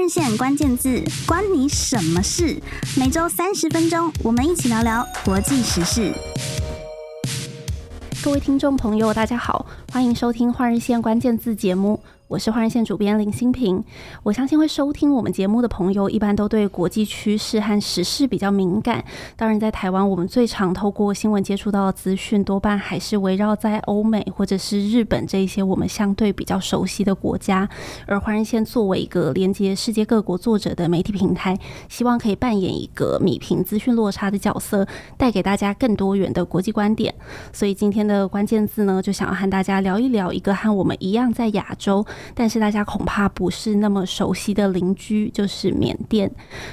日线关键字，关你什么事？每周三十分钟，我们一起聊聊国际时事。各位听众朋友，大家好，欢迎收听《换日线关键字》节目。我是华人线主编林新平，我相信会收听我们节目的朋友，一般都对国际趋势和时事比较敏感。当然，在台湾，我们最常透过新闻接触到的资讯，多半还是围绕在欧美或者是日本这一些我们相对比较熟悉的国家。而华人线作为一个连接世界各国作者的媒体平台，希望可以扮演一个米平资讯落差的角色，带给大家更多元的国际观点。所以今天的关键字呢，就想要和大家聊一聊一个和我们一样在亚洲。但是大家恐怕不是那么熟悉的邻居，就是缅甸。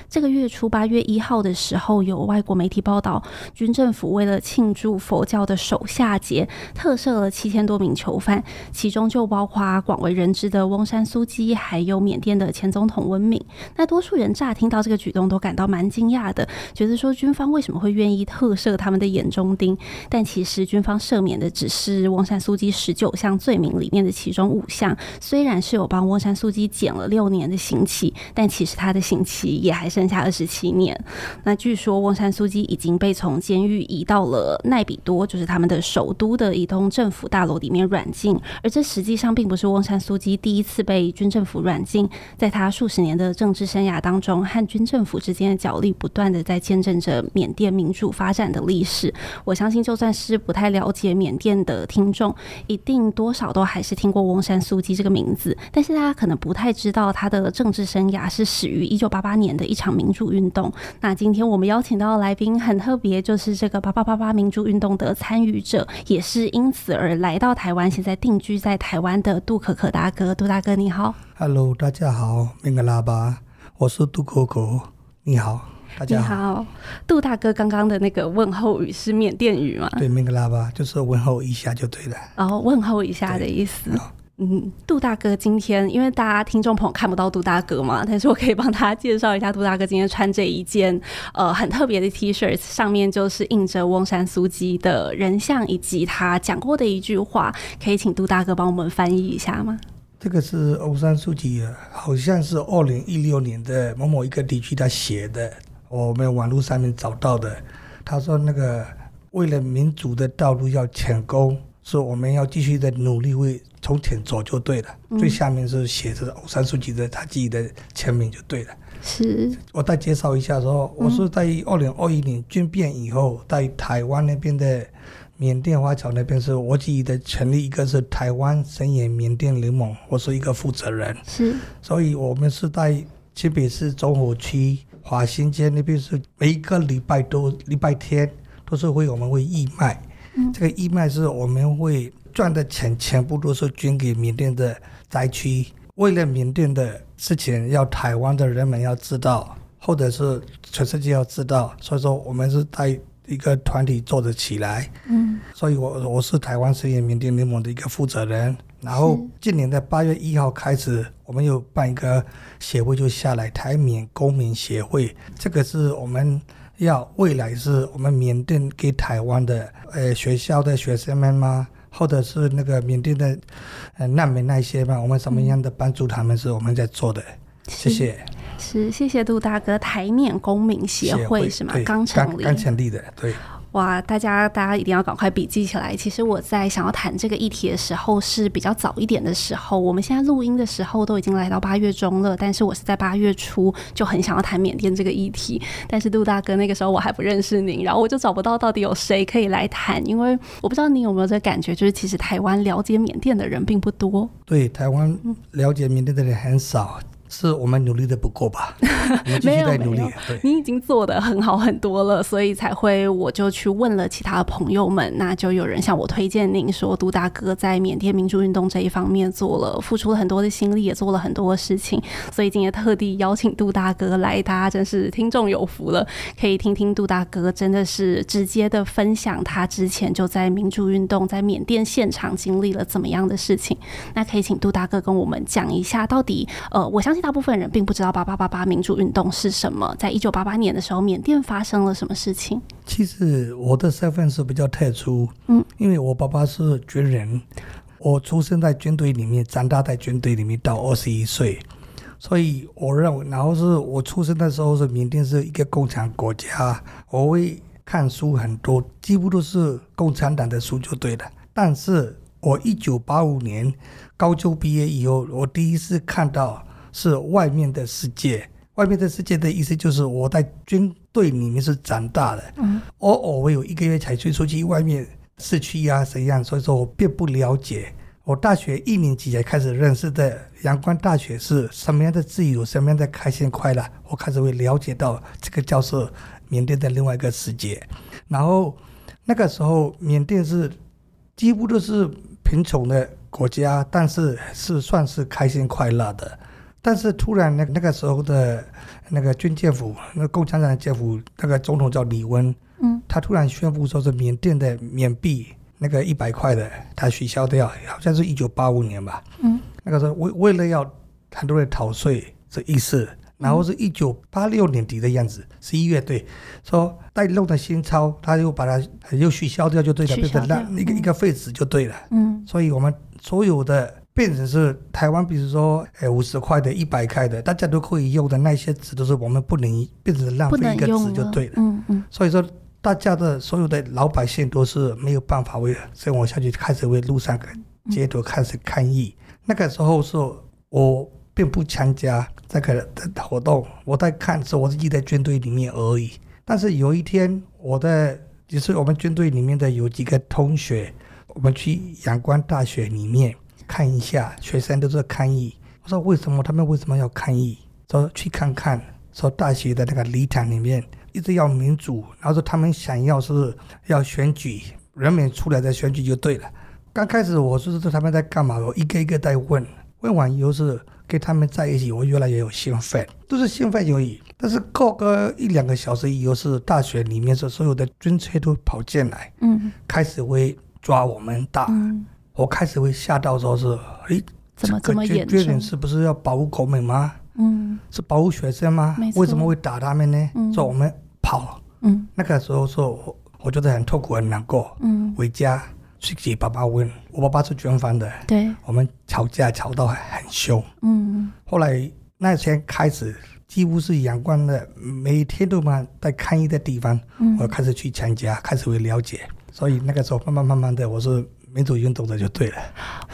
这个月初八月一号的时候，有外国媒体报道，军政府为了庆祝佛教的守夏节，特赦了七千多名囚犯，其中就包括广为人知的翁山苏姬，还有缅甸的前总统温敏。那多数人乍听到这个举动都感到蛮惊讶的，觉得说军方为什么会愿意特赦他们的眼中钉？但其实军方赦免的只是翁山苏姬十九项罪名里面的其中五项，虽然是有帮翁山苏姬减了六年的刑期，但其实他的刑期也还剩下二十七年。那据说翁山苏姬已经被从监狱移到了奈比多，就是他们的首都的一栋政府大楼里面软禁。而这实际上并不是翁山苏姬第一次被军政府软禁，在他数十年的政治生涯当中，和军政府之间的角力不断的在见证着缅甸民主发展的历史。我相信，就算是不太了解缅甸的听众，一定多少都还是听过翁山苏姬这个名字。但是大家可能不太知道，他的政治生涯是始于一九八八年的一场民主运动。那今天我们邀请到的来宾很特别，就是这个八八八八民主运动的参与者，也是因此而来到台湾，现在定居在台湾的杜可可大哥。杜大哥你好，Hello，大家好，明格拉巴，我是杜可可，你好，大家好。好，杜大哥，刚刚的那个问候语是缅甸语吗？对，明格拉巴就是问候一下就对了。哦，问候一下的意思。嗯，杜大哥今天，因为大家听众朋友看不到杜大哥嘛，但是我可以帮大家介绍一下，杜大哥今天穿这一件呃很特别的 T 恤，上面就是印着翁山苏姬的人像，以及他讲过的一句话，可以请杜大哥帮我们翻译一下吗？这个是翁山苏姬，好像是二零一六年的某某一个地区他写的，我们网络上面找到的。他说那个为了民主的道路要成功，说我们要继续的努力为。从前走就对了，嗯、最下面是写着翁山苏姬的他自己的签名就对了。是，我再介绍一下说，我是在二零二一年军变以后，在台湾那边的缅甸华侨那边是我自己的成立一个是台湾声援缅甸联盟，我是一个负责人。是，所以我们是在新北市中和区华新街那边是每一个礼拜都礼拜天都是会我们会义卖，嗯、这个义卖是我们会。赚的钱全部都是捐给缅甸的灾区，为了缅甸的事情，要台湾的人们要知道，或者是全世界要知道，所以说我们是带一个团体做得起来。嗯，所以我我是台湾声援缅甸联盟的一个负责人。然后今年的八月一号开始，我们又办一个协会，就下来台缅公民协会，这个是我们要未来是我们缅甸给台湾的呃学校的学生们吗？或者是那个缅甸的呃难民那些嘛，我们什么样的帮助他们是我们在做的，谢谢。是，谢谢杜大哥。台面公民协会是吗？刚成立，刚成立的，对。哇，大家大家一定要赶快笔记起来。其实我在想要谈这个议题的时候是比较早一点的时候，我们现在录音的时候都已经来到八月中了，但是我是在八月初就很想要谈缅甸这个议题。但是杜大哥那个时候我还不认识您，然后我就找不到到底有谁可以来谈，因为我不知道你有没有这个感觉，就是其实台湾了解缅甸的人并不多。对，台湾了解缅甸的人很少。是我们努力的不够吧？我们继续在努力。你已经做的很好很多了，所以才会我就去问了其他的朋友们，那就有人向我推荐您说，杜大哥在缅甸民主运动这一方面做了，付出了很多的心力，也做了很多的事情，所以今天特地邀请杜大哥来，大家真是听众有福了，可以听听杜大哥真的是直接的分享他之前就在民主运动在缅甸现场经历了怎么样的事情。那可以请杜大哥跟我们讲一下，到底呃，我相信。大部分人并不知道八八八八民主运动是什么。在一九八八年的时候，缅甸发生了什么事情？其实我的身份是比较特殊，嗯，因为我爸爸是军人，我出生在军队里面，长大在军队里面到二十一岁，所以我认为，然后是我出生的时候是缅甸是一个共产国家，我会看书很多，几乎都是共产党的书就对了。但是我一九八五年高中毕业以后，我第一次看到是外面的世界。外面的世界的意思就是我在军队里面是长大的，嗯，偶尔我有一个月才去出去外面市区呀怎样，所以说我并不了解。我大学一年级才开始认识的阳光大学是什么样的自由，什么样的开心快乐，我开始会了解到这个叫做缅甸的另外一个世界。然后那个时候缅甸是几乎都是贫穷的国家，但是是算是开心快乐的。但是突然，那那个时候的那个军政府，那个共产党的政府，那个总统叫李温，嗯，他突然宣布说是缅甸的缅币那个一百块的，他取消掉，好像是一九八五年吧，嗯，那个时候为为了要很多人逃税这意思，然后是一九八六年底的样子，十一月对，说带弄的新钞，他又把它又取消掉就对了，变成那一个一个废纸就对了，嗯，所以我们所有的。变成是台湾，比如说，诶五十块的、一百块的，大家都可以用的那些纸，都是我们不能变成浪费一个纸就对了。了嗯嗯。所以说，大家的所有的老百姓都是没有办法为生活下去，开始为路上街头开始抗议。嗯、那个时候是我并不参加这个的活动，我在看是我自己在军队里面而已。但是有一天，我的就是我们军队里面的有几个同学，我们去阳光大学里面。看一下，学生都在抗议。我说为什么他们为什么要抗议？说去看看，说大学的那个礼堂里面一直要民主，然后说他们想要是要选举，人民出来再选举就对了。刚开始我说是他们在干嘛，我一个一个在问，问完以后是跟他们在一起，我越来越有兴奋，都是兴奋而已。但是过个一两个小时以后，是大学里面是所有的军车都跑进来，嗯，开始会抓我们打。嗯我开始会吓到，说是，诶，怎么这么严重？军人是不是要保护国民吗？嗯，是保护学生吗？为什么会打他们呢？嗯，说我们跑。嗯，那个时候说，我我觉得很痛苦，很难过。嗯，回家去给爸爸问，我爸爸是军方的。对，我们吵架吵到很凶。嗯，后来那天开始，几乎是阳光的，每天都嘛在看一个地方，嗯，我开始去参加，开始会了解。所以那个时候慢慢慢慢的，我是。民主运动的就对了。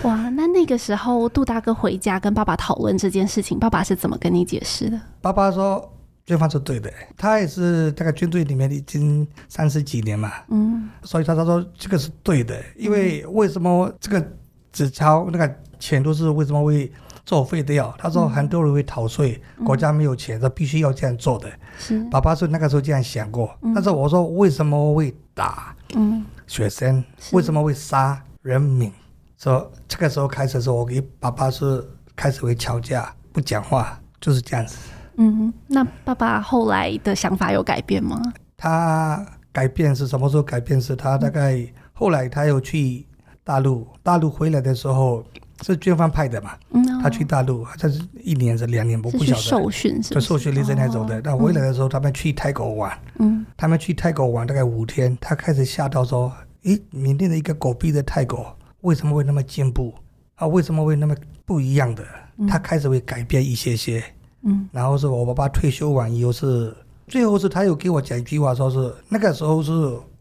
哇，那那个时候杜大哥回家跟爸爸讨论这件事情，爸爸是怎么跟你解释的？爸爸说军方是对的，他也是大概军队里面已经三十几年嘛，嗯，所以他他说这个是对的，因为为什么这个纸钞那个钱都是为什么会作废掉？他说很多人会逃税，嗯、国家没有钱，他必须要这样做的。是，爸爸说那个时候这样想过，嗯、但是我说为什么会打？嗯，学生为什么会杀？人民说，这个时候开始的时候，我跟爸爸是开始会吵架，不讲话，就是这样子。嗯，那爸爸后来的想法有改变吗？他改变是什么时候改变？是他大概后来他又去大陆，大陆回来的时候是军方派的嘛？嗯，他去大陆，这是一年是两年，我不晓得。受训是？受训历程那种的。那回来的时候，他们去泰国玩。嗯，他们去泰国玩大概五天，他开始吓到说。诶，缅甸的一个狗逼的泰国为什么会那么进步啊？为什么会那么不一样的？他开始会改变一些些，嗯，然后是我爸爸退休完以后是，最后是他有给我讲一句话，说是那个时候是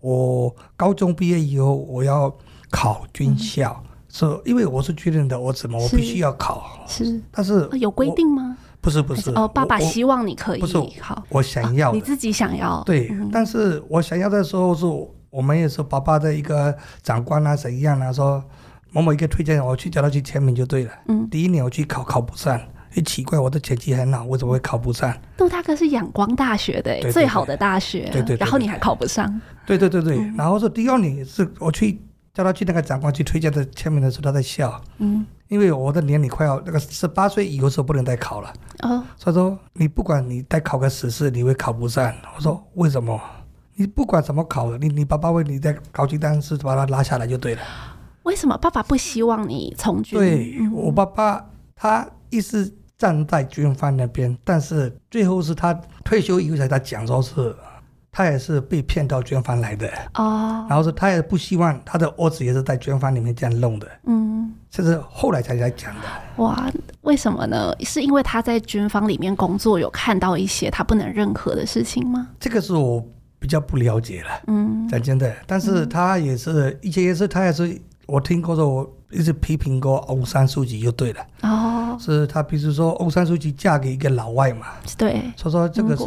我高中毕业以后我要考军校，嗯、是因为我是军人的儿子嘛，我必须要考，是，但是有规定吗？不是不是哦，爸爸希望你可以，不是好，我想要、啊、你自己想要，对，嗯、但是我想要的时候是。我们也是爸爸的一个长官啊，怎样啊？说某某一个推荐我去叫他去签名就对了。嗯，第一年我去考考不上，很奇怪，我的成绩很好，为什么会考不上？杜大哥是仰光大学的，对对对，最好的大学，对对，对，对，然后你还考不上？对对对对，嗯、然后是第二年是我去叫他去那个长官去推荐的签名的时候，他在笑。嗯，因为我的年龄快要那个十八岁以后是不能再考了。哦，所以说你不管你再考个十次，你会考不上。我说为什么？你不管怎么考的，你你爸爸为你在考级单是把他拉下来就对了。为什么爸爸不希望你从军？对，我爸爸，他一直站在军方那边，但是最后是他退休以后才他讲说是，他也是被骗到军方来的哦。然后说他也不希望他的儿子也是在军方里面这样弄的。嗯，这是后来才来讲的。哇，为为什么呢？是因为他在军方里面工作，有看到一些他不能认可的事情吗？这个是我比较不了解了。嗯，讲真的，但是他也是，嗯、以前也是，他也是，我听过说，我一直批评过欧山书记就对了。哦，是他，比如说欧山书记嫁给一个老外嘛？对，所以说这个是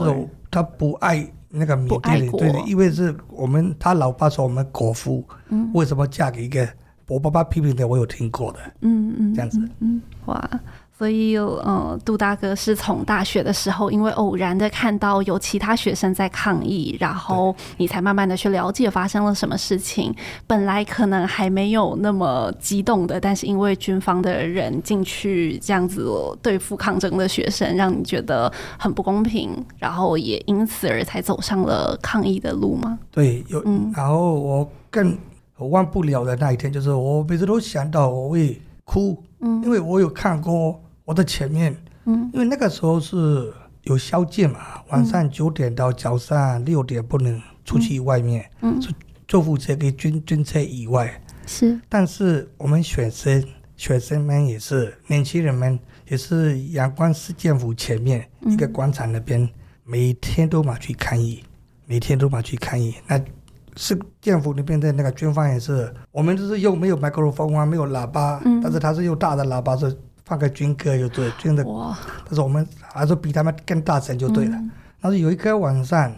他不爱那个缅甸人，对的，因为是我们他老爸说我们国父，嗯，为什么嫁给一个？我爸爸批评的，我有听过的，嗯嗯，这样子，嗯，哇，所以有，呃，杜大哥是从大学的时候，因为偶然的看到有其他学生在抗议，然后你才慢慢的去了解发生了什么事情。本来可能还没有那么激动的，但是因为军方的人进去这样子对付抗争的学生，让你觉得很不公平，然后也因此而才走上了抗议的路吗？对，有，嗯，然后我更。我忘不了的那一天，就是我每次都想到我会哭，嗯，因为我有看过我的前面，嗯，因为那个时候是有宵禁嘛，晚上九点到早上六点不能出去外面，嗯，是坐火车跟军军车以外，是，但是我们学生学生们也是年轻人们也是阳光市政府前面一个广场那边，每天都嘛去抗议，每天都嘛去抗议，那。市政府那边的那个军方也是，我们就是又没有麦克风啊，没有喇叭，嗯、但是他是用大的喇叭，是放个军歌就对，军的。哇但是我们还是比他们更大声就对了。嗯、但是有一个晚上，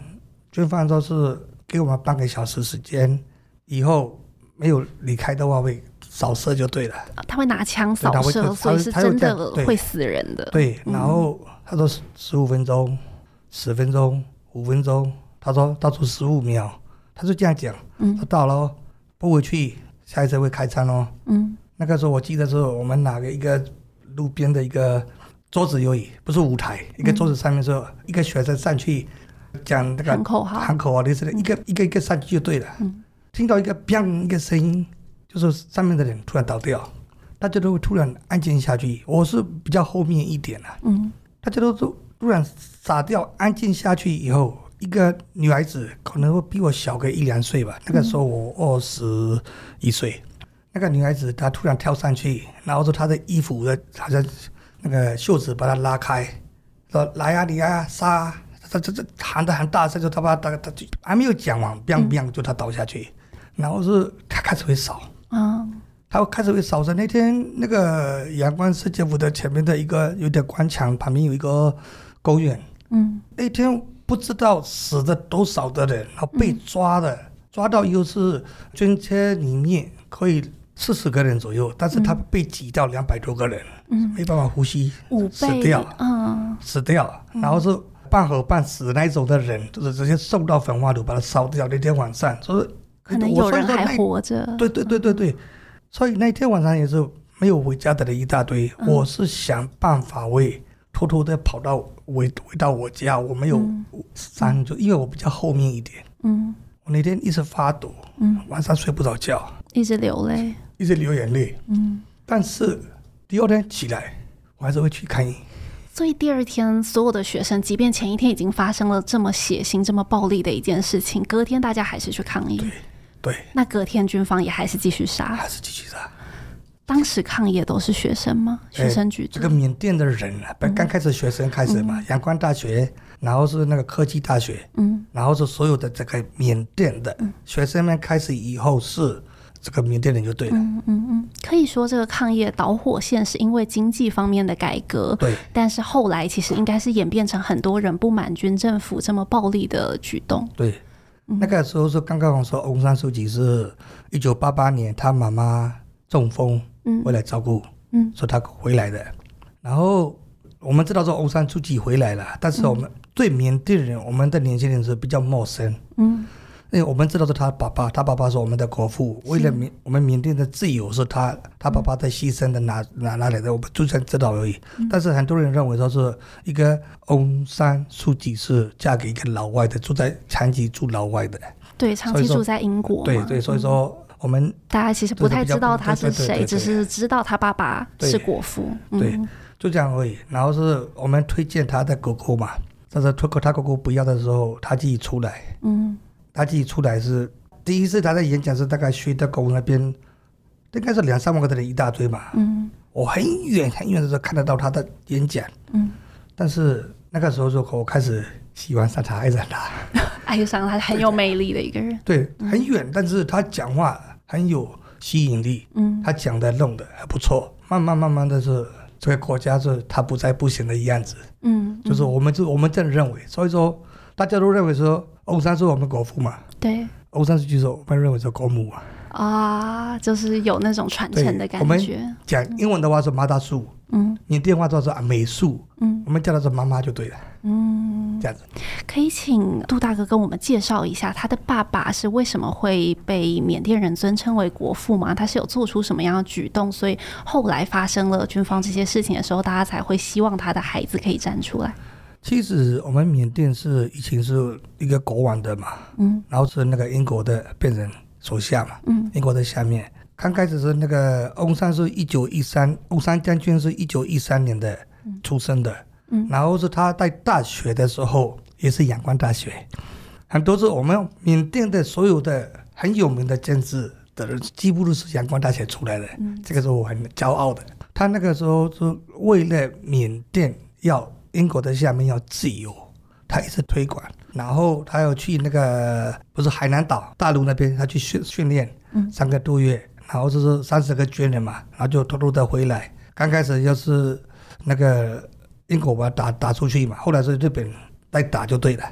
军方说是给我们半个小时时间，以后没有离开的话会扫射就对了。他会拿枪扫射，所以是真的会死人的。对，然后他说十五分钟、十分钟、五分钟，他说倒数十五秒。他就这样讲，嗯，他到了，不回去，下一次会开枪哦。嗯，那个时候我记得是我们拿个一个路边的一个桌子而已，不是舞台，一个桌子上面说一个学生上去讲那个喊口号，喊口号的是一个一个一个上去就对了。嗯，听到一个“砰”一个声音，就是上面的人突然倒掉，大家都会突然安静下去。我是比较后面一点的，嗯，大家都都突然傻掉，安静下去以后。一个女孩子可能会比我小个一两岁吧，那个时候我二十一岁。那个女孩子她突然跳上去，然后说她的衣服的好像那个袖子把她拉开，说来啊你啊杀！她这这喊得很大声，就她把她她就还没有讲完，biang biang 就她倒下去，然后是她开始会扫，嗯，她开始会扫着。那天那个阳光世界府的前面的一个有点广场旁边有一个公园，嗯，那天。不知道死的多少的人，然后被抓的，嗯、抓到又是军车里面可以四十个人左右，但是他被挤到两百多个人，嗯，没办法呼吸，五倍死掉，嗯，死掉，然后是半活半死那种的人，就是直接送到焚化炉把它烧掉。那天晚上，所以可能有人还活着，对对对对对，所以那天晚上也是没有回家的人一大堆。嗯、我是想办法为。偷偷的跑到回回到我家，我没有删，就因为我比较后面一点。嗯，我那天一直发抖，嗯，晚上睡不着觉，一直流泪，一直流眼泪。嗯，但是第二天起来，我还是会去看医。所以第二天，所有的学生，即便前一天已经发生了这么血腥、这么暴力的一件事情，隔天大家还是去抗议。对，对。那隔天军方也还是继续杀，还是继续杀。当时抗议都是学生吗？学生举这个缅甸的人啊，本刚开始学生开始嘛，阳光大学，然后是那个科技大学，嗯，然后是所有的这个缅甸的学生们开始以后是这个缅甸人就对了，嗯嗯嗯，可以说这个抗议的导火线是因为经济方面的改革，对，但是后来其实应该是演变成很多人不满军政府这么暴力的举动，对，那个时候是刚刚我说翁山书记是一九八八年他妈妈中风。嗯。回来照顾，嗯，说他回来的，然后我们知道说翁山书记回来了，但是我们对缅甸人，我们的年轻人是比较陌生，嗯，因为我们知道是他爸爸，他爸爸是我们的国父，为了缅我们缅甸的自由是他他爸爸在牺牲的，哪哪哪里的，我们就算知道而已。但是很多人认为说是一个翁山书记是嫁给一个老外的，住在长期住老外的，对，长期住在英国，对对，所以说。我们大家其实不太知道他是谁，只是知道他爸爸是国父。对，就这样而已。然后是我们推荐他的狗狗嘛，但是推哥他狗狗不要的时候，他自己出来。嗯，他自己出来是第一次他在演讲是大概徐德公那边，应该是两三万个的人一大堆嘛。嗯，我很远很远的时候看得到他的演讲，嗯，但是那个时候就我开始喜欢上他，爱上他，爱上他很有魅力的一个人，对，很远，但是他讲话很有吸引力，嗯，他讲的弄的还不错，慢慢慢慢的是这个国家是他不再不行的样子，嗯，就是我们就我们这样认为，所以说大家都认为说翁山是我们国父嘛，对，欧山书记说我们认为是国母啊。啊，就是有那种传承的感觉。讲英文的话是马大树，嗯，你电话叫做阿美树，嗯，我们叫他做妈妈就对了，嗯，这样子。可以请杜大哥跟我们介绍一下，他的爸爸是为什么会被缅甸人尊称为国父吗？他是有做出什么样的举动，所以后来发生了军方这些事情的时候，大家才会希望他的孩子可以站出来。其实我们缅甸是以前是一个国王的嘛，嗯，然后是那个英国的变成。手下嘛，嗯，英国的下面。刚开始是那个翁山是一九一三，翁山将军是一九一三年的出生的，嗯，然后是他在大学的时候也是仰光大学，很多是我们缅甸的所有的很有名的政治的人，几乎都是仰光大学出来的，嗯，这个是我很骄傲的。他那个时候是为了缅甸要英国的下面要自由，他一直推广。然后他要去那个不是海南岛大陆那边，他去训训练，三个多月，然后就是三十个军人嘛，然后就偷偷的回来。刚开始要是那个英国把他打打出去嘛，后来是日本来打就对了。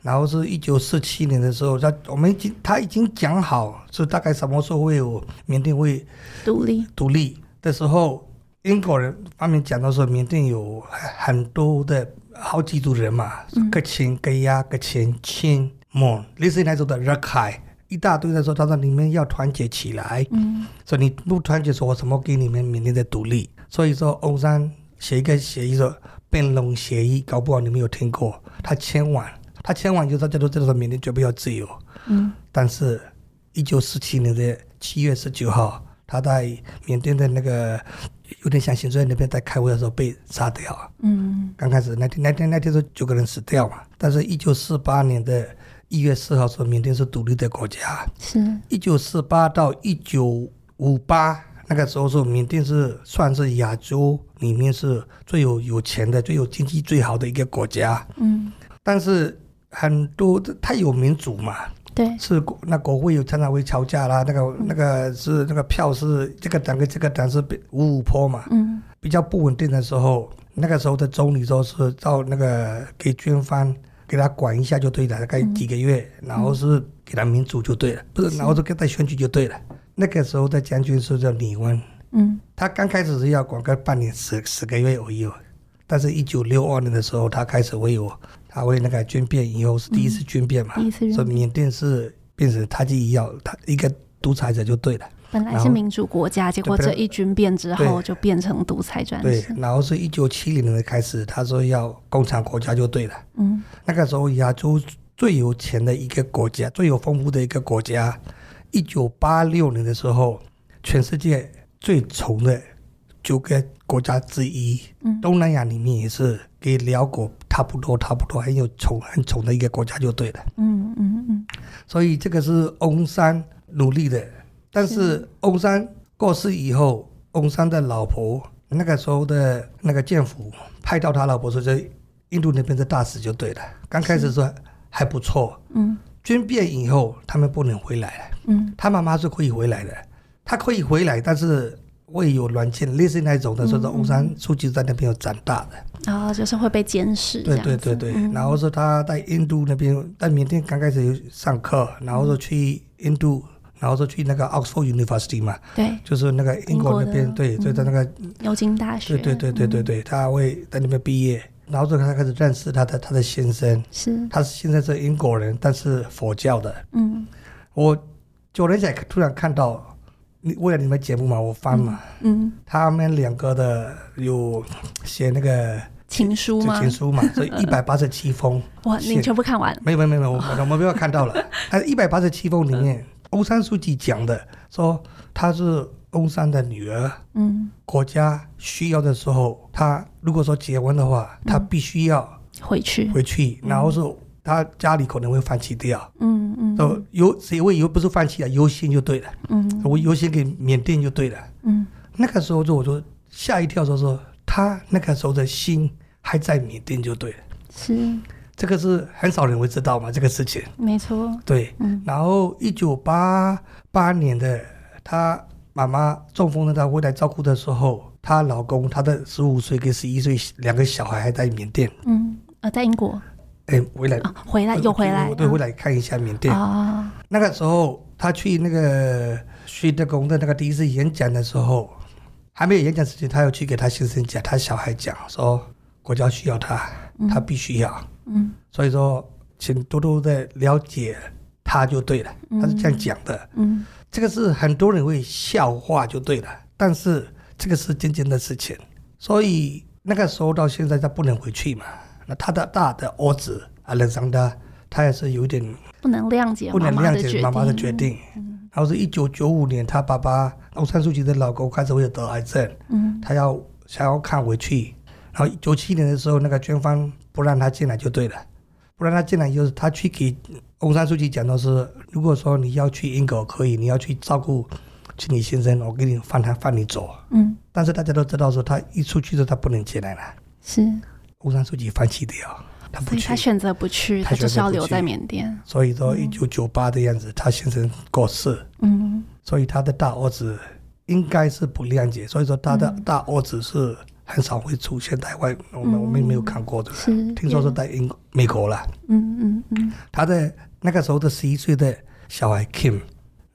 然后是一九四七年的时候，他我们已经他已经讲好是大概什么时候会有缅甸会独立独立的时候，英国人方面讲到说缅甸有很多的。好几组人嘛，各亲各亚各亲亲蒙，类似那种的热开一大堆的时候，他说你们要团结起来，嗯，所以你不团结，说我怎么给你们缅甸的独立？所以说，欧山写一个协议说，变龙协议，搞不好你们有听过？他签完，他签完就大家都知道说缅甸绝不要自由，嗯，但是，一九四七年的七月十九号，他在缅甸的那个。有点像行政院那边在开会的时候被杀掉。嗯，刚开始那天那天那天是九个人死掉嘛。但是，一九四八年的一月四号说，缅甸是独立的国家。是。一九四八到一九五八那个时候，是缅甸是算是亚洲里面是最有有钱的、最有经济最好的一个国家。嗯。但是很多太有民主嘛。对，是国那国会有常常会吵架啦，那个、嗯、那个是那个票是这个党跟这个党是五五坡嘛，嗯，比较不稳定的时候，那个时候的总理说是到那个给军方给他管一下就对了，大概几个月，嗯、然后是给他民主就对了，不是，然后就给他选举就对了。那个时候的将军是叫李温，嗯，他刚开始是要管个半年十十个月而已，但是一九六二年的时候他开始为我。他为那个军变以后是第一次军变嘛，嗯、所以缅甸是变成他就要他一个独裁者就对了。本来是民主国家，结果这一军变之后就变成独裁专制。对，然后是一九七零年的开始，他说要共产国家就对了。嗯，那个时候亚洲最有钱的一个国家，最有丰富的一个国家。一九八六年的时候，全世界最穷的九个国家之一，嗯、东南亚里面也是跟辽国。差不多，差不多，很有宠，很宠的一个国家就对了。嗯嗯嗯。所以这个是翁山努力的，但是翁山过世以后，翁山的老婆那个时候的那个政府派到他老婆是在印度那边的大使就对了。刚开始说还不错。嗯。军变以后，他们不能回来了。嗯。他妈妈是可以回来的，他可以回来，但是会有软件，类似那种的，说是翁山书记在那边有长大的。然后、哦、就是会被监视，对对对对。嗯、然后说他在印度那边，在缅甸刚开始有上课，然后说去印度，然后说去那个 Oxford University 嘛，对，就是那个英国那边，对，就在那个牛津大学，对对对对对对，他会在那边毕业，然后就他开始认识他的他的先生，是，他是现在是英国人，但是佛教的，嗯，我九年前突然看到。你为了你们节目嘛，我翻嘛，嗯，嗯他们两个的有写那个情书吗？情书嘛，所以 一百八十七封。哇，你全部看完？没有没有没有，我我们没有看到了。他一百八十七封里面，欧山书记讲的说他是翁山的女儿，嗯，国家需要的时候，她如果说结婚的话，她必须要回去回去，然后是。他家里可能会放弃掉，嗯嗯，都优谁会优不是放弃啊，优先就对了，嗯，我优先给缅甸就对了，嗯，那个时候就我说吓一跳，说说他那个时候的心还在缅甸就对了。是，这个是很少人会知道嘛，这个事情。没错。对，嗯。然后一九八八年的，她妈妈中风了，她回来照顾的时候，她老公她的十五岁跟十一岁两个小孩还在缅甸。嗯，呃，在英国。哎，回来、啊，回来又回来，我都回来看一下缅甸。啊、哦，那个时候他去那个徐德公的那个第一次演讲的时候，还没有演讲之前，他要去给他先生讲，他小孩讲说国家需要他，嗯、他必须要。嗯，所以说，请多多的了解他就对了。他是这样讲的。嗯，这个是很多人会笑话就对了，但是这个是真正的事情。所以那个时候到现在他不能回去嘛。那他的大的儿子阿伦桑德，他也是有点不能谅解不能谅解妈妈的决定。嗯，然后是一九九五年，他爸爸欧山书记的老公开始会得癌症，嗯，他要想要看回去。然后九七年的时候，那个军方不让他进来就对了，不让他进来就是他去给欧山书记讲的是，如果说你要去英国可以，你要去照顾去你先生，我给你放他放你走。嗯，但是大家都知道说他一出去的他不能进来了。是。翁山书记放弃掉，他不去，他选择不去，他就是要留在缅甸。所以说，一九九八的样子，嗯、他先生过世，嗯，所以他的大儿子应该是不谅解，所以说他的大儿子是很少会出现在外，嗯、我们我们没有看过的，是听说是在英美国了，嗯嗯嗯，他的那个时候的十一岁的小孩 Kim，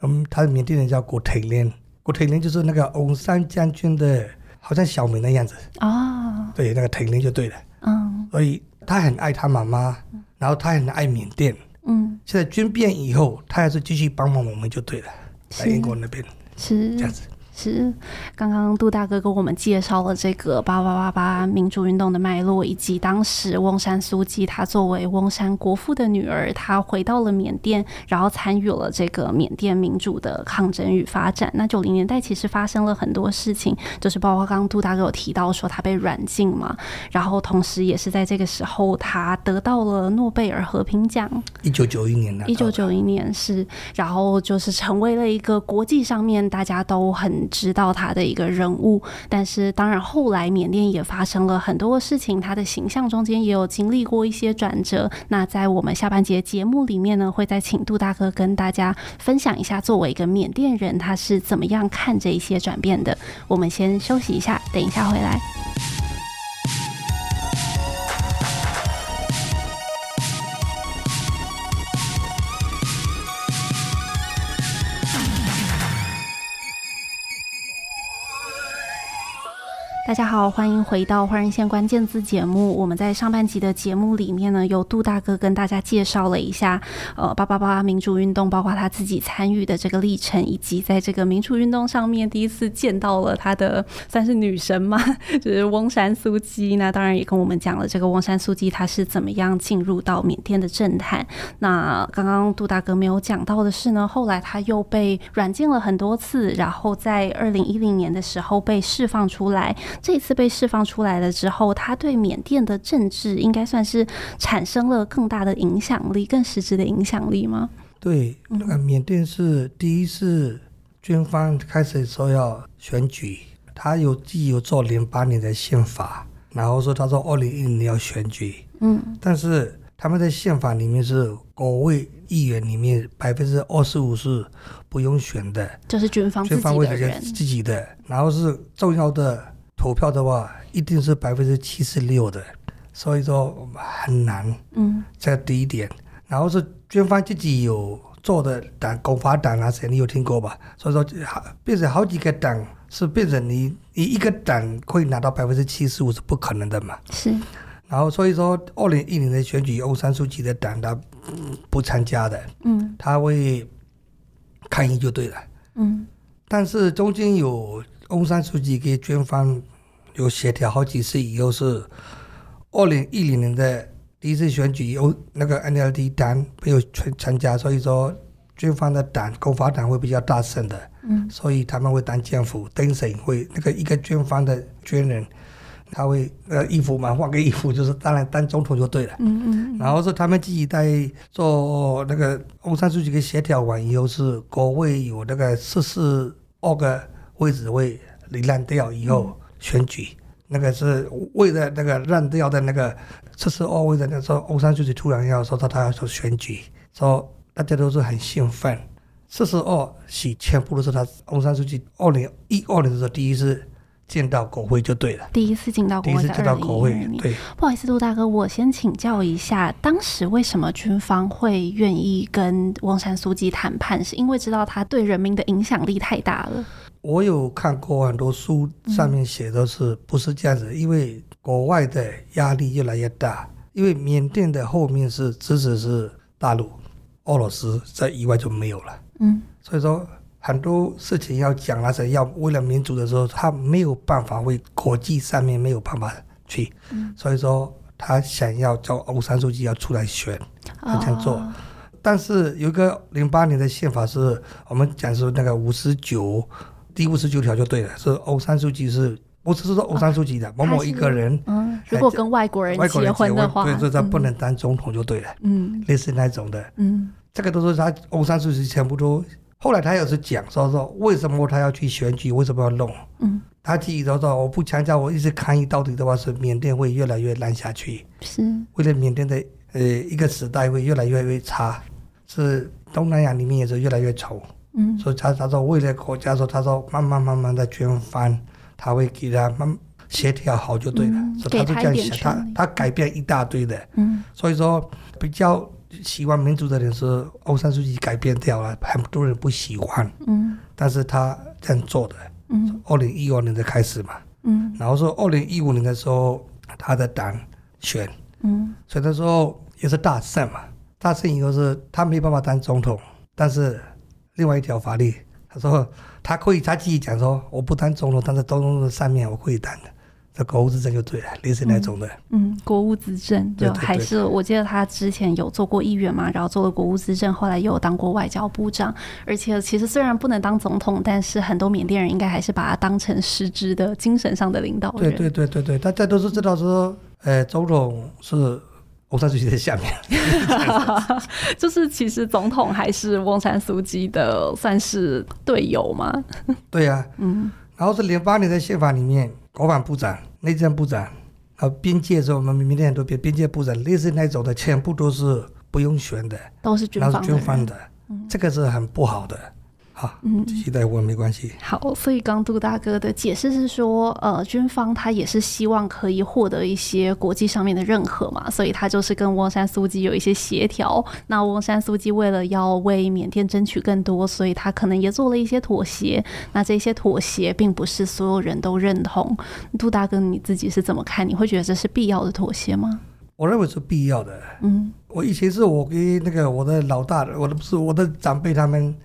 嗯，他的缅甸人叫古特连，古特连就是那个翁山将军的，好像小名的样子。哦，对，那个特连就对了。嗯，所以他很爱他妈妈，然后他很爱缅甸。嗯，现在军变以后，他还是继续帮忙我们就对了，在英国那边是这样子。是，刚刚杜大哥跟我们介绍了这个八八八八民主运动的脉络，以及当时翁山苏姬她作为翁山国父的女儿，她回到了缅甸，然后参与了这个缅甸民主的抗争与发展。那九零年代其实发生了很多事情，就是包括刚刚杜大哥有提到说他被软禁嘛，然后同时也是在这个时候他得到了诺贝尔和平奖，一九九一年的，一九九一年是，然后就是成为了一个国际上面大家都很。知道他的一个人物，但是当然后来缅甸也发生了很多事情，他的形象中间也有经历过一些转折。那在我们下半节节目里面呢，会再请杜大哥跟大家分享一下，作为一个缅甸人，他是怎么样看这一些转变的。我们先休息一下，等一下回来。大家好，欢迎回到《换人线关键字》节目。我们在上半集的节目里面呢，由杜大哥跟大家介绍了一下，呃，八八八民主运动，包括他自己参与的这个历程，以及在这个民主运动上面第一次见到了他的算是女神嘛，就是翁山苏姬。那当然也跟我们讲了这个翁山苏姬她是怎么样进入到缅甸的政坛。那刚刚杜大哥没有讲到的是呢，后来他又被软禁了很多次，然后在二零一零年的时候被释放出来。这次被释放出来了之后，他对缅甸的政治应该算是产生了更大的影响力，更实质的影响力吗？对，那个缅甸是第一次军方开始说要选举，他有自己有做零八年的宪法，然后说他说二零一零年要选举，嗯，但是他们在宪法里面是国会议员里面百分之二十五是不用选的，就是军方自己的人自己的，然后是重要的。投票的话，一定是百分之七十六的，所以说很难。嗯，这第一点。然后是军方自己有做的党，共法党啊，谁，你有听过吧？所以说，变成好几个党，是变成你你一个党可以拿到百分之七十五是不可能的嘛？是。然后所以说，二零一零年选举，欧山书记的党他不参加的。嗯。他会抗议就对了。嗯。但是中间有翁山书记给军方。有协调好几次以后，是二零一零年的第一次选举，有那个 NLD 党没有参参加，所以说军方的党国发党会比较大胜的，嗯，所以他们会当政府，登省会那个一个军方的军人，他会呃衣服嘛换个衣服，就是当然当总统就对了，嗯嗯，然后是他们自己在做那个翁山书记给协调完以后，是国会有那个四十二个位置会离烂掉以后。嗯选举，那个是为了那个让掉的那个四十二位的那时候，欧山书记突然要说他他要说选举，说大家都是很兴奋。四十二席全部都是他翁山书记二零一二年的时候第一次。见到国会就对了，第一次见到国会，第一次见到国会，对。不好意思，杜大哥，我先请教一下，当时为什么军方会愿意跟翁山书记谈判？是因为知道他对人民的影响力太大了？我有看过很多书，上面写的是不是这样子？嗯、因为国外的压力越来越大，因为缅甸的后面是支持是大陆、俄罗斯，在以外就没有了。嗯，所以说。很多事情要讲，啊，是要为了民主的时候，他没有办法为国际上面没有办法去，嗯、所以说他想要叫欧三书记要出来选，他这样做。哦、但是有一个零八年的宪法是我们讲说那个五十九第五十九条就对了，是欧三书记是不是说欧三书记的、哦、某某一个人，嗯，如果跟外国人结婚的话，对，所以他不能当总统就对了，嗯，类似那种的，嗯，这个都是他欧三书记全部都。后来他也是讲说说为什么他要去选举，为什么要弄？嗯，他自己都说我不强调，我一直抗议到底的话，是缅甸会越来越烂下去。是，为了缅甸的呃一个时代会越来越越差，是东南亚里面也是越来越丑。嗯，所以他他说为了国家说他说慢慢慢慢的军方他会给他慢协调好就对了。嗯，所以他就这样想，他他改变一大堆的。嗯，所以说比较。喜欢民主的人是欧山书记改变掉了，很多人不喜欢。嗯，但是他这样做的。嗯，二零一二年的开始嘛。嗯，然后说二零一五年的时候，他的党选。嗯，所以那时候也是大胜嘛。大胜以后是他没办法当总统，但是另外一条法律，他说他可以他自己讲说，我不当总统，但是总统的上面我可以当的。这国务资政就对了，类似那种的。嗯，嗯，国务资政就还是我记得他之前有做过议员嘛，然后做了国务资政，后来又有当过外交部长。而且其实虽然不能当总统，但是很多缅甸人应该还是把他当成实质的精神上的领导人。对对对对对，大家都是知道说，呃，总统是翁山苏姬在下面，就是其实总统还是翁山苏姬的算是队友嘛。对呀、啊，嗯，然后是零八年的宪法里面。国防部长、内政部长，还有边界是，我们明天很多边边界部长，类似那种的，全部都是不用选的，都是军方的，军方的，嗯、这个是很不好的。好，嗯，期待我没关系。好，所以刚杜大哥的解释是说，呃，军方他也是希望可以获得一些国际上面的认可嘛，所以他就是跟翁山苏姬有一些协调。那翁山苏姬为了要为缅甸争取更多，所以他可能也做了一些妥协。那这些妥协并不是所有人都认同。杜大哥你自己是怎么看？你会觉得这是必要的妥协吗？我认为是必要的。嗯，我以前是我跟那个我的老大，我的不是我的长辈他们。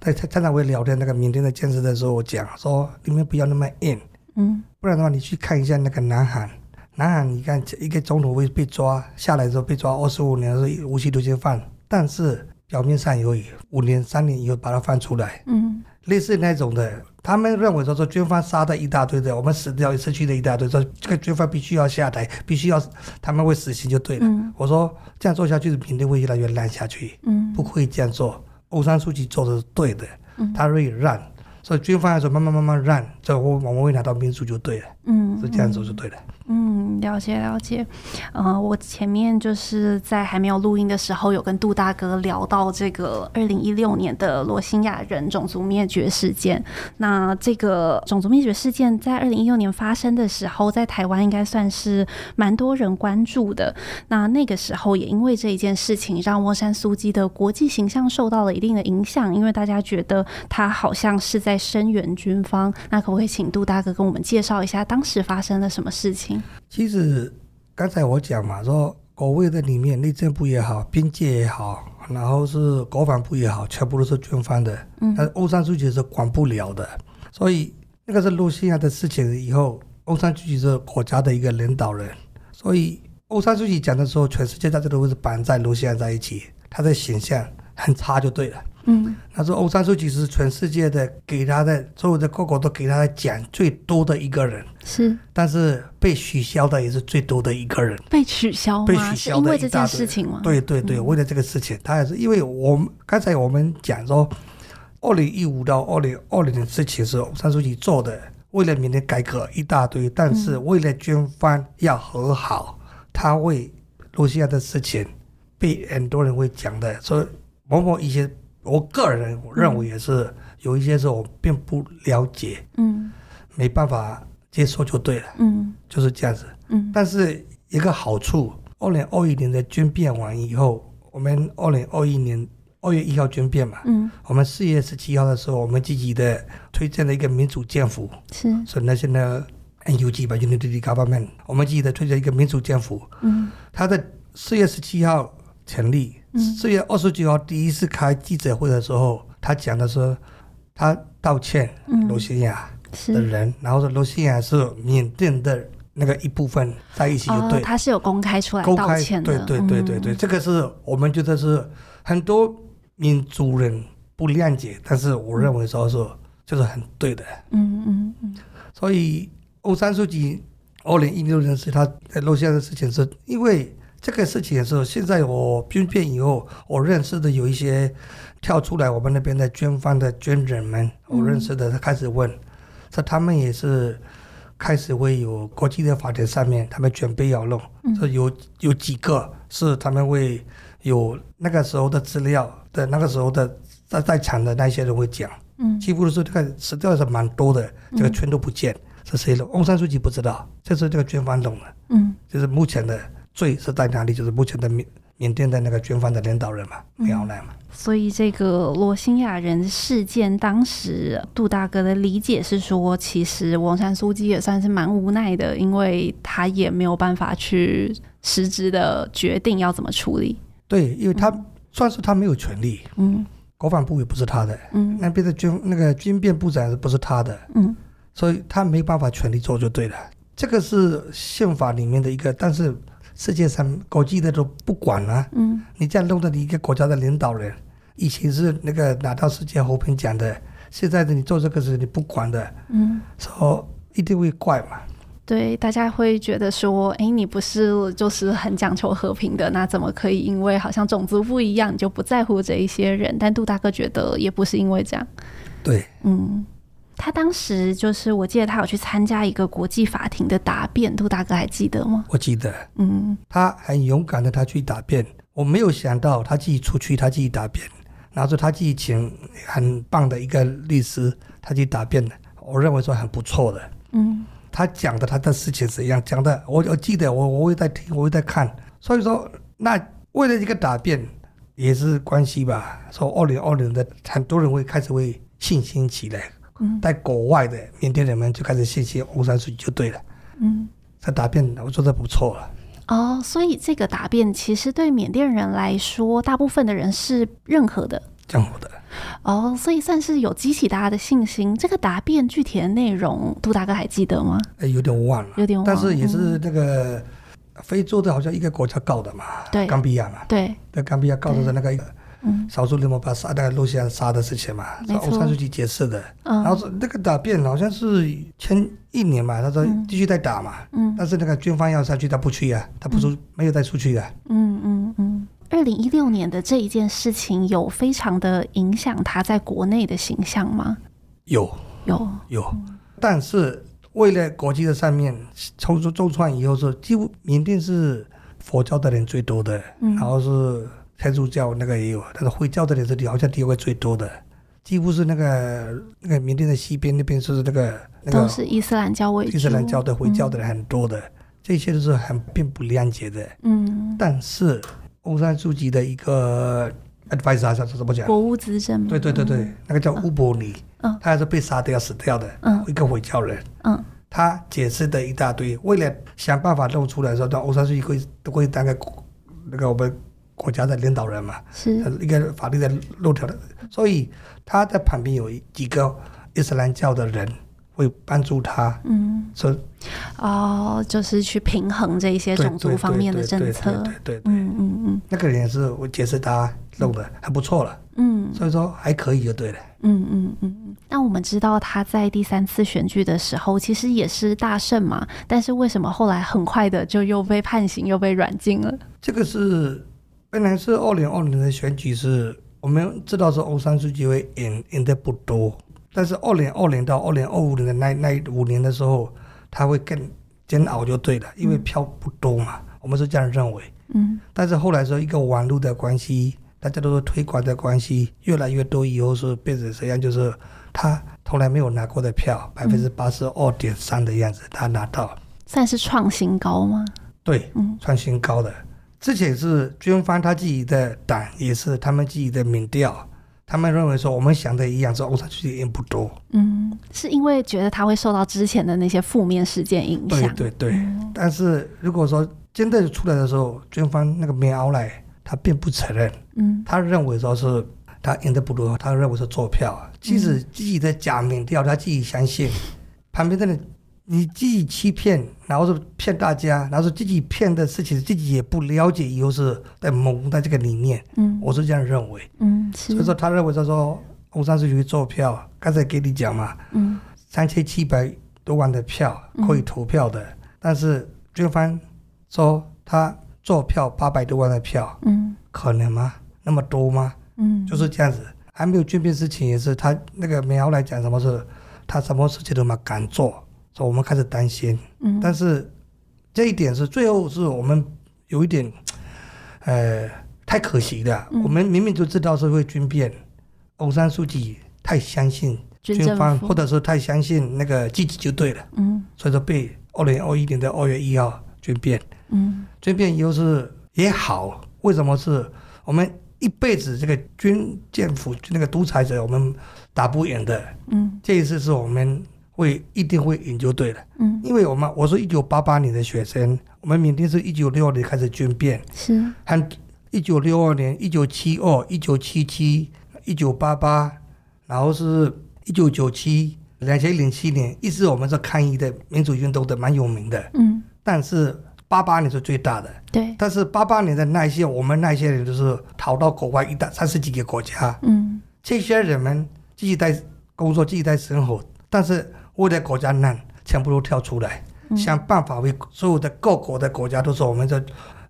在常常会聊天，那个缅甸的建设的时候，我讲说你们不要那么硬，嗯，不然的话，你去看一下那个南韩，南韩你看一个总统会被抓下来之后被抓二十五年是无期徒刑犯，但是表面上有五年三年以后把他放出来，嗯，类似那种的，他们认为说说军方杀的一大堆的，我们死掉失去的一大堆，说这个军方必须要下台，必须要他们会死刑就对了。嗯，我说这样做下去，缅甸会越来越烂下去，嗯，不可以这样做。翁山书记做的是对的，他会让，所以军方来说慢慢慢慢让，最后我们会拿到民主就对了，嗯，是这样子就对了。嗯，嗯了解了解。呃，我前面就是在还没有录音的时候，有跟杜大哥聊到这个二零一六年的罗兴亚人种族灭绝事件。那这个种族灭绝事件在二零一六年发生的时候，在台湾应该算是蛮多人关注的。那那个时候也因为这一件事情，让翁山苏姬的国际形象受到了一定的影响，因为大家觉得他好像是在声援军方。那可不可以请杜大哥跟我们介绍一下当时发生了什么事情？其实刚才我讲嘛，说国卫的里面内政部也好，边界也好，然后是国防部也好，全部都是军方的。嗯，但是欧山书记是管不了的，所以那个是罗兴亚的事情以后，欧山书记是国家的一个领导人，所以欧山书记讲的时候，全世界大家都会是绑在卢西亚在一起，他的形象很差就对了。嗯，他说欧山书记是全世界的给他的所有的各国都给他的奖最多的一个人，是，但是被取消的也是最多的一个人。被取消？被取消的，因为这件事情吗？对对对，为了这个事情，他也是因为我们刚才我们讲说，二零一五到二零二零的事情是欧山书记做的，为了明年改革一大堆，但是为了军方要和好，他为罗西亚的事情被很多人会讲的，所以某某一些，我个人我认为也是有一些是我并不了解，嗯，没办法接受就对了，嗯，就是这样子，嗯，但是一个好处，二零二一年的军变完以后，我们二零二一年。二月一号军变嘛，嗯，我们四月十七号的时候，我们积极的推荐了一个民主政府，是，所以那现在 NUG 吧，Unity Government，我们积极的推荐一个民主政府，嗯，他在四月十七号成立，四、嗯、月二十九号第一次开记者会的时候，他讲的是他道歉，罗兴亚的人，然后说罗兴亚是缅甸的那个一部分在一起就对、哦，他是有公开出来道歉的，对对对对对，嗯、这个是我们觉得是很多。民族人不谅解，但是我认为说是就是很对的。嗯嗯嗯。所以欧三书记二零一六年是他在录像的事情，是因为这个事情是现在我军变以后，我认识的有一些跳出来，我们那边的军方的军人们，我认识的他开始问，说、嗯、他们也是开始会有国际的法庭上面，他们准备要弄，说有有几个是他们会有那个时候的资料。的那个时候的在在场的那些人会讲，嗯，几乎都是这个史料是蛮多的，这个全都不见，是谁弄？翁山书记不知道，就是这个军方弄的，嗯，就是目前的罪是在哪里？就是目前的缅缅甸的那个军方的领导人嘛，苗来嘛。所以这个罗兴亚人事件，当时杜大哥的理解是说，其实王山书记也算是蛮无奈的，因为他也没有办法去实质的决定要怎么处理。对，因为他。算是他没有权利，嗯，国防部也不是他的，嗯，那边的军那个军变部长也不是他的，嗯，所以他没办法全力做就对了。这个是宪法里面的一个，但是世界上国际的都不管了，啊，嗯，你这样弄得你一个国家的领导人，以前是那个拿到世界和平奖的，现在的你做这个事你不管的，嗯，说一定会怪嘛。对，大家会觉得说，哎，你不是就是很讲求和平的，那怎么可以因为好像种族不一样，你就不在乎这一些人？但杜大哥觉得也不是因为这样。对，嗯，他当时就是我记得他有去参加一个国际法庭的答辩，杜大哥还记得吗？我记得，嗯，他很勇敢的他去答辩，我没有想到他自己出去，他自己答辩，拿着他自己请很棒的一个律师，他去答辩的，我认为说很不错的，嗯。他讲的他的事情是一样讲的，我我记得我我会在听，我会在看，所以说那为了一个答辩也是关系吧。说二零二零的很多人会开始会信心起来，嗯，在国外的缅甸人们就开始信心翁山书记就对了，嗯，这答辩我做的不错了。哦，所以这个答辩其实对缅甸人来说，大部分的人是认可的，认可的。哦，所以算是有激起大家的信心。这个答辩具体的内容，杜大哥还记得吗？哎，有点忘了，有点忘了。但是也是那个非洲的，好像一个国家告的嘛，对，冈比亚嘛，对，在冈比亚告的是那个嗯，少数人民把杀那个罗兴亚杀的事情嘛，是欧山书记解释的。嗯，然后是那个答辩好像是前一年嘛，他说继续在打嘛，嗯，但是那个军方要下去，他不去啊，他不出，嗯、没有再出去啊。嗯嗯嗯。二零一六年的这一件事情有非常的影响他在国内的形象吗？有。有。有，但是为了国际的上面，从中创以后是几乎缅甸是佛教的人最多的，嗯、然后是天主教那个也有，但是回教的人这里好像第二位最多的，几乎是那个那个缅甸的西边那边是那个那个都是伊斯兰教为主，伊斯兰教的回教的人很多的，嗯、这些都是很并不谅解的，嗯，但是。翁山书记的一个 advisor 叫怎么讲？国务资政。对对对对，嗯、那个叫乌伯尼，嗯，他还是被杀掉死掉的，嗯，一个回教人，嗯，他解释的一大堆，为了想办法弄出来的时候，那翁山书记会都会当个那个我们国家的领导人嘛，是。一个法律的漏条的，所以他在旁边有几个伊斯兰教的人。会帮助他，嗯，说哦，就是去平衡这一些种族方面的政策，对对对，嗯嗯嗯，那个人也是我解释他弄的还不错了，嗯，所以说还可以就对了，嗯嗯嗯嗯。那我们知道他在第三次选举的时候，其实也是大胜嘛，但是为什么后来很快的就又被判刑又被软禁了？这个是本来是二零二零的选举，是我们知道是欧三书记会赢赢的不多。但是二零二零到二零二五年的那那五年的时候，他会更煎熬就对了，因为票不多嘛，嗯、我们是这样认为。嗯。但是后来说一个网络的关系，大家都是推广的关系，越来越多以后是变成这样，就是他从来没有拿过的票，百分之八十二点三的样子，他拿到。算是创新高吗？对，嗯，创新高的。之前是军方他自己的党，也是他们自己的民调，他们认为说我们想的一样，说欧山素季赢不多。嗯，是因为觉得他会受到之前的那些负面事件影响。对对对。嗯、但是如果说真的出来的时候，军方那个苗奥莱他并不承认。嗯，他认为说是他赢的不多，他认为是作票，即使自己的假民调，他自己相信，旁边的人。你自己欺骗，然后是骗大家，然后是自己骗的事情，自己也不了解，以后是在蒙在这个里面。嗯，我是这样认为。嗯，所以说他认为他说红山素季作票，刚才给你讲嘛。嗯，三千七百多万的票可以投票的，嗯、但是军方说他做票八百多万的票，嗯，可能吗？那么多吗？嗯，就是这样子，还没有军变之前也是他那个苗来讲什么事，他什么事情都嘛敢做。我们开始担心，嗯，但是这一点是最后是我们有一点，呃，太可惜了。嗯、我们明明就知道是会军变，欧山书记太相信军方，或者是太相信那个自己就对了，嗯，所以说被二零二一年的二月一号军变，嗯，军变又是也好，为什么是我们一辈子这个军政府那个独裁者我们打不赢的，嗯，这一次是我们。会一定会赢就对了，嗯，因为我们我是一九八八年的学生，我们缅甸是一九六二年开始军变，是，和一九六二年、一九七二、一九七七、一九八八，然后是一九九七、两千零七年，一直我们是抗议的民主运动的蛮有名的，嗯，但是八八年是最大的，对，但是八八年的那些我们那些人就是逃到国外一大三十几个国家，嗯，这些人们继续在工作，继续在生活，但是。为了国家难，全部都跳出来，嗯、想办法为所有的各国的国家都说我们就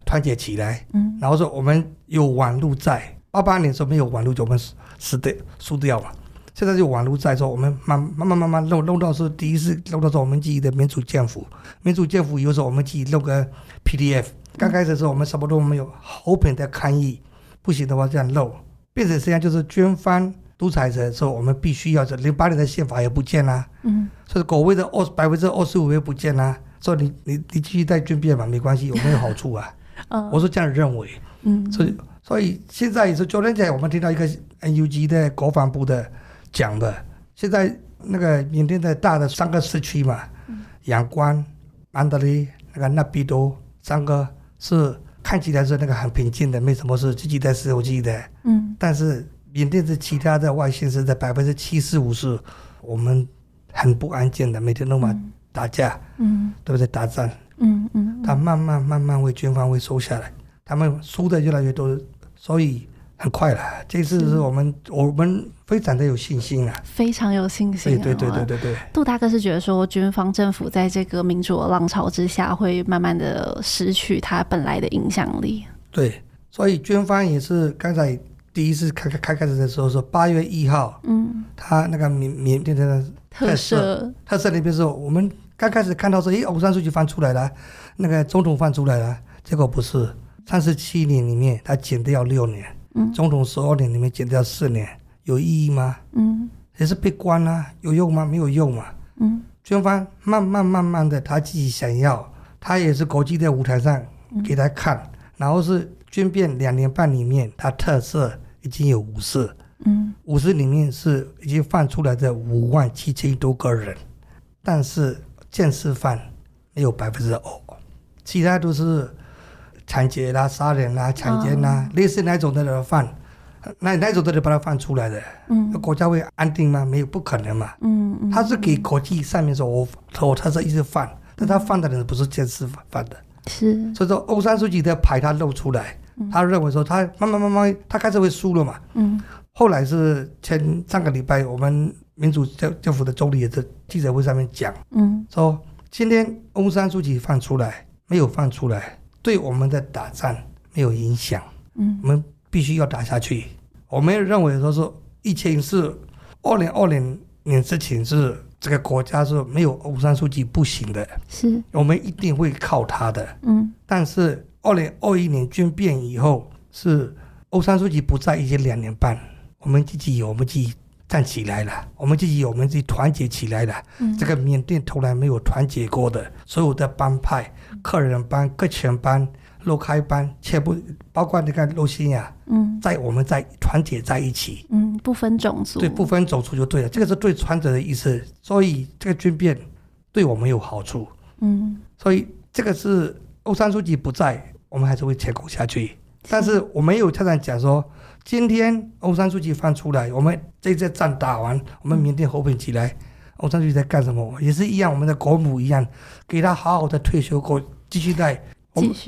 团结起来。嗯，然后说我们有网络在，八八年时候没有网络就我们死的输掉了。现在就网络在，说我们慢慢慢慢慢弄弄到是第一次弄到说我们自己的民主政府，民主政府有时候我们自己弄个 PDF。刚开始的时候我们什么都没有，open 的抗议，不行的话这样弄，变成实际上就是军方。独裁者说：“我们必须要这零八年的宪法也不见啦，嗯，所以国会的二百分之二十五也不见啦。说你你你继续带军变嘛，没关系，有没有好处啊？嗯，我是这样认为，嗯，所以所以现在也是昨天在我们听到一个 NUG 的国防部的讲的，现在那个缅甸的大的三个市区嘛，仰光、曼德勒、那个纳比多三个是看起来是那个很平静的，没什么事，自己在伺候自己的，嗯，但是。”缅甸是其他的外县市的百分之七十五是，我们很不安静的，每天都嘛打架，嗯，对不对？打仗，嗯嗯，他慢慢慢慢为军方会收下来，他们输的越来越多，所以很快了。这次是我们是我们非常的有信心啊，非常有信心，啊。对对对对对对。杜大哥是觉得说，军方政府在这个民主的浪潮之下，会慢慢的失去他本来的影响力。对，所以军方也是刚才。第一次开开开开始的时候是八月一号，嗯，他那个缅缅甸的特色特色那边是我们刚开始看到说，诶，欧山素季放出来了，那个总统翻出来了，结果不是，三十七年里面他减掉六年，嗯，总统十二年里面减掉四年，有意义吗？嗯，也是被关啊，有用吗？没有用嘛，嗯，军方慢慢慢慢的他自己想要，他也是国际的舞台上给他看，嗯、然后是军变两年半里面他特色。已经有五十，嗯，五十里面是已经放出来的五万七千多个人，但是正式犯没有百分之二，其他都是抢劫啦、杀人啦、强奸啦，类似那种的人犯，那那种的人把他放出来的，嗯，国家会安定吗？没有，不可能嘛，嗯嗯，他是给国际上面说我我他是一直犯，但他犯的人不是正式犯的，是，所以说欧山素季的牌他露出来。他认为说，他慢慢慢慢，他开始会输了嘛。嗯。后来是前上个礼拜，我们民主政政府的总理也在记者会上面讲，嗯，说今天欧山书记放出来，没有放出来，对我们的打战没有影响。嗯。我们必须要打下去。我们认为说是疫情是二零二零年事情是，这个国家是没有欧山书记不行的，是我们一定会靠他的。嗯，但是二零二一年军变以后，是欧三书记不在已经两年半，我们自己有我们自己站起来了，我们自己有我们自己团结起来了。嗯，这个缅甸从来没有团结过的，所有的帮派、客人班、克勤班。洛开帮全部包括那个罗西亚，嗯，在我们在团结在一起，嗯，不分种族，对，不分种族就对了，这个是对传者的意思，所以这个军变对我们有好处，嗯，所以这个是欧山书记不在，我们还是会成功下去。但是我没有常常讲说，今天欧山书记放出来，我们这这仗打完，我们明天和平起来，欧山书记在干什么？也是一样，我们的国母一样，给他好好的退休过，继续在。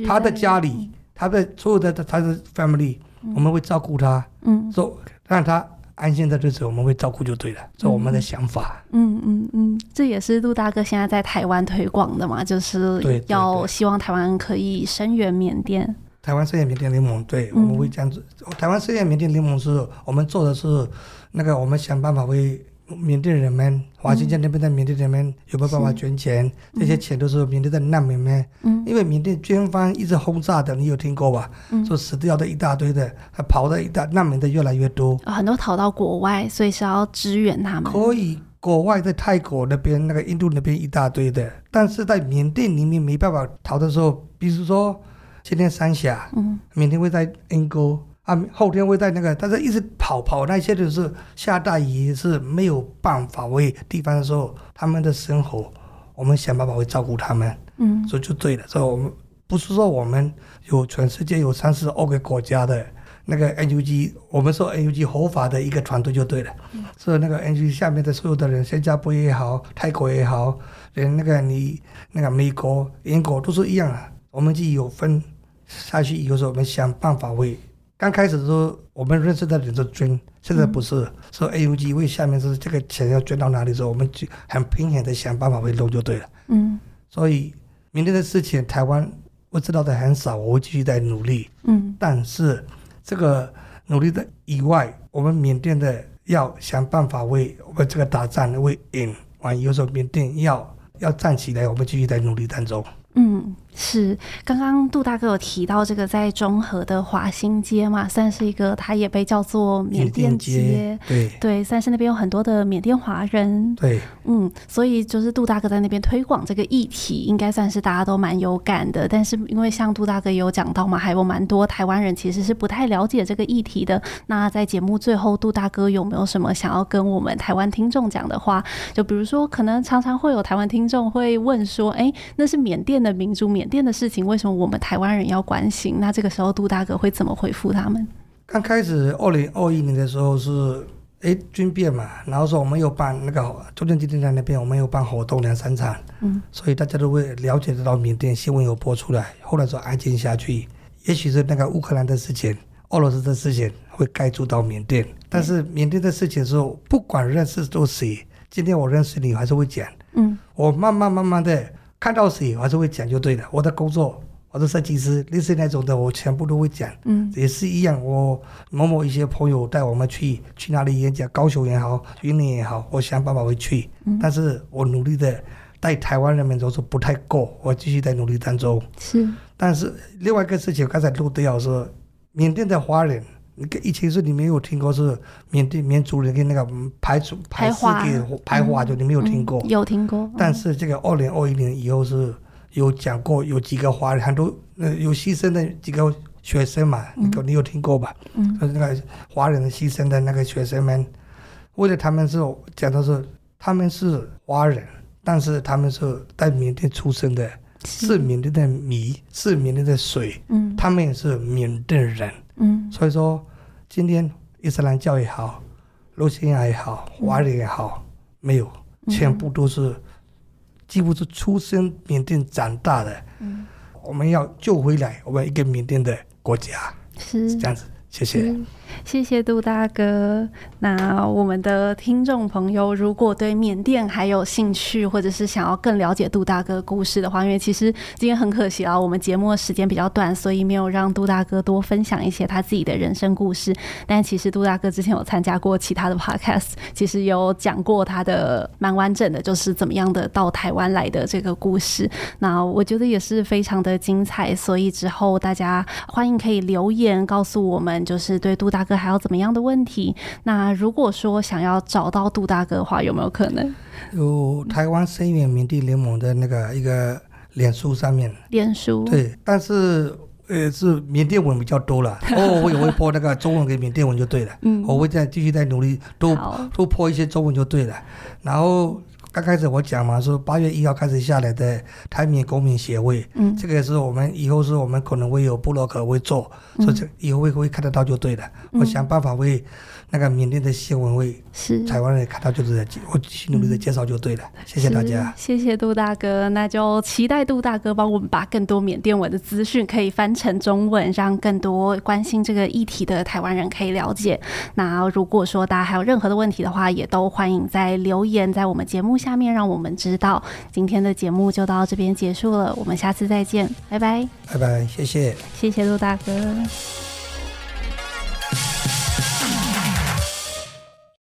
他的家里，他的所有的他的 family，、嗯、我们会照顾他，嗯，说让他安心的日子，我们会照顾就对了，这、嗯、我们的想法。嗯嗯嗯，这也是陆大哥现在在台湾推广的嘛，就是要希望台湾可以声援缅甸。台湾声援缅甸联盟，对，我们会这样子。嗯、台湾声援缅甸联盟是我们做的是那个，我们想办法为。缅甸人们，华新街那边的缅甸人们有没有办法捐钱？嗯、这些钱都是缅甸的难民们。嗯，因为缅甸军方一直轰炸的，你有听过吧？嗯，说死掉的一大堆的，还跑的一大难民的越来越多。很多逃到国外，所以是要支援他们。可以，国外在泰国那边、那个印度那边一大堆的，但是在缅甸里面没办法逃的时候，比如说今天三峡，嗯，缅甸会在恩施。啊，后天会在那个，但是一直跑跑那些就是下大雨是没有办法为地方的时候，他们的生活，我们想办法会照顾他们，嗯，所以就对了。所以我们不是说我们有全世界有三十二个国家的那个 NUG，我们说 NUG 合法的一个团队就对了。嗯，所以那个 NUG 下面的所有的人，新加坡也好，泰国也好，连那个你那个美国、英国都是一样啊。我们就有分下去，有时候我们想办法为。刚开始的时候，我们认识的人就捐，现在不是说 A U G 为下面是这个钱要捐到哪里的时候，我们就很拼命的想办法会弄就对了。嗯，所以明天的事情，台湾我知道的很少，我会继续在努力。嗯，但是这个努力的以外，我们缅甸的要想办法为我们这个打仗为赢完，有时候缅甸要要站起来，我们继续在努力当中。嗯。是，刚刚杜大哥有提到这个在中和的华新街嘛，算是一个，它也被叫做缅甸街，对对，算是那边有很多的缅甸华人，对，嗯，所以就是杜大哥在那边推广这个议题，应该算是大家都蛮有感的。但是因为像杜大哥也有讲到嘛，还有蛮多台湾人其实是不太了解这个议题的。那在节目最后，杜大哥有没有什么想要跟我们台湾听众讲的话？就比如说，可能常常会有台湾听众会问说，哎，那是缅甸的民主缅甸的事情，为什么我们台湾人要关心？那这个时候杜大哥会怎么回复他们？刚开始二零二一年的时候是哎军变嘛，然后说我们有办那个中正纪念堂那边我们有办活动两三场，嗯，所以大家都会了解得到缅甸新闻有播出来。后来说安静下去，也许是那个乌克兰的事情、俄罗斯的事情会盖住到缅甸，但是缅甸的事情是不管认识都谁，今天我认识你还是会讲，嗯，我慢慢慢慢的。看到谁，我还是会讲就对了。我的工作，我的设计师，类似那种的，我全部都会讲。嗯，也是一样。我某某一些朋友带我们去去哪里演讲，高雄也好，云林也好，我想办法会去。嗯，但是我努力的带台湾人们都是不太够，我继续在努力当中。是，但是另外一个事情，刚才陆队长说，缅甸的华人。那个以前是你没有听过，是缅甸缅族人跟那个排除排华给排华，的你没有听过？有听过。但是这个二零二一年以后是有讲过，有几个华人很多呃有牺牲的几个学生嘛，你你有听过吧？嗯。就是那个华人的牺牲的那个学生们，为了他们是讲的是他们是华人，但是他们是在缅甸出生的，是缅甸的米，是缅甸的水，嗯，他们也是缅甸人，嗯，所以说。今天伊斯兰教也好，罗兴亚也好，华人也好，没有，全部都是，几乎是出生缅甸长大的。嗯，我们要救回来我们一个缅甸的国家，是这样子。谢谢。谢谢杜大哥。那我们的听众朋友，如果对缅甸还有兴趣，或者是想要更了解杜大哥故事的话，因为其实今天很可惜啊，我们节目的时间比较短，所以没有让杜大哥多分享一些他自己的人生故事。但其实杜大哥之前有参加过其他的 podcast，其实有讲过他的蛮完整的，就是怎么样的到台湾来的这个故事。那我觉得也是非常的精彩，所以之后大家欢迎可以留言告诉我们，就是对杜大哥还有怎么样的问题。那如果说想要找到杜大哥的话，有没有可能？有台湾声援缅甸联盟的那个一个脸书上面。脸书。对，但是呃是缅甸文比较多了。哦，我也会播那个中文跟缅甸文就对了。嗯。我会再继续再努力多多播一些中文就对了。然后。刚开始我讲嘛，说八月一号开始下来的台民公民协会，嗯，这个也是我们以后是我们可能会有部落客会做，嗯、所以这以后会会看得到就对了。嗯、我想办法为那个缅甸的新闻会是台湾人看到就是我继续努力的介绍就对了。嗯、谢谢大家，谢谢杜大哥，那就期待杜大哥帮我们把更多缅甸文的资讯可以翻成中文，让更多关心这个议题的台湾人可以了解。那如果说大家还有任何的问题的话，也都欢迎在留言在我们节目下面让我们知道。今天的节目就到这边结束了，我们下次再见，拜拜，拜拜，谢谢，谢谢杜大哥。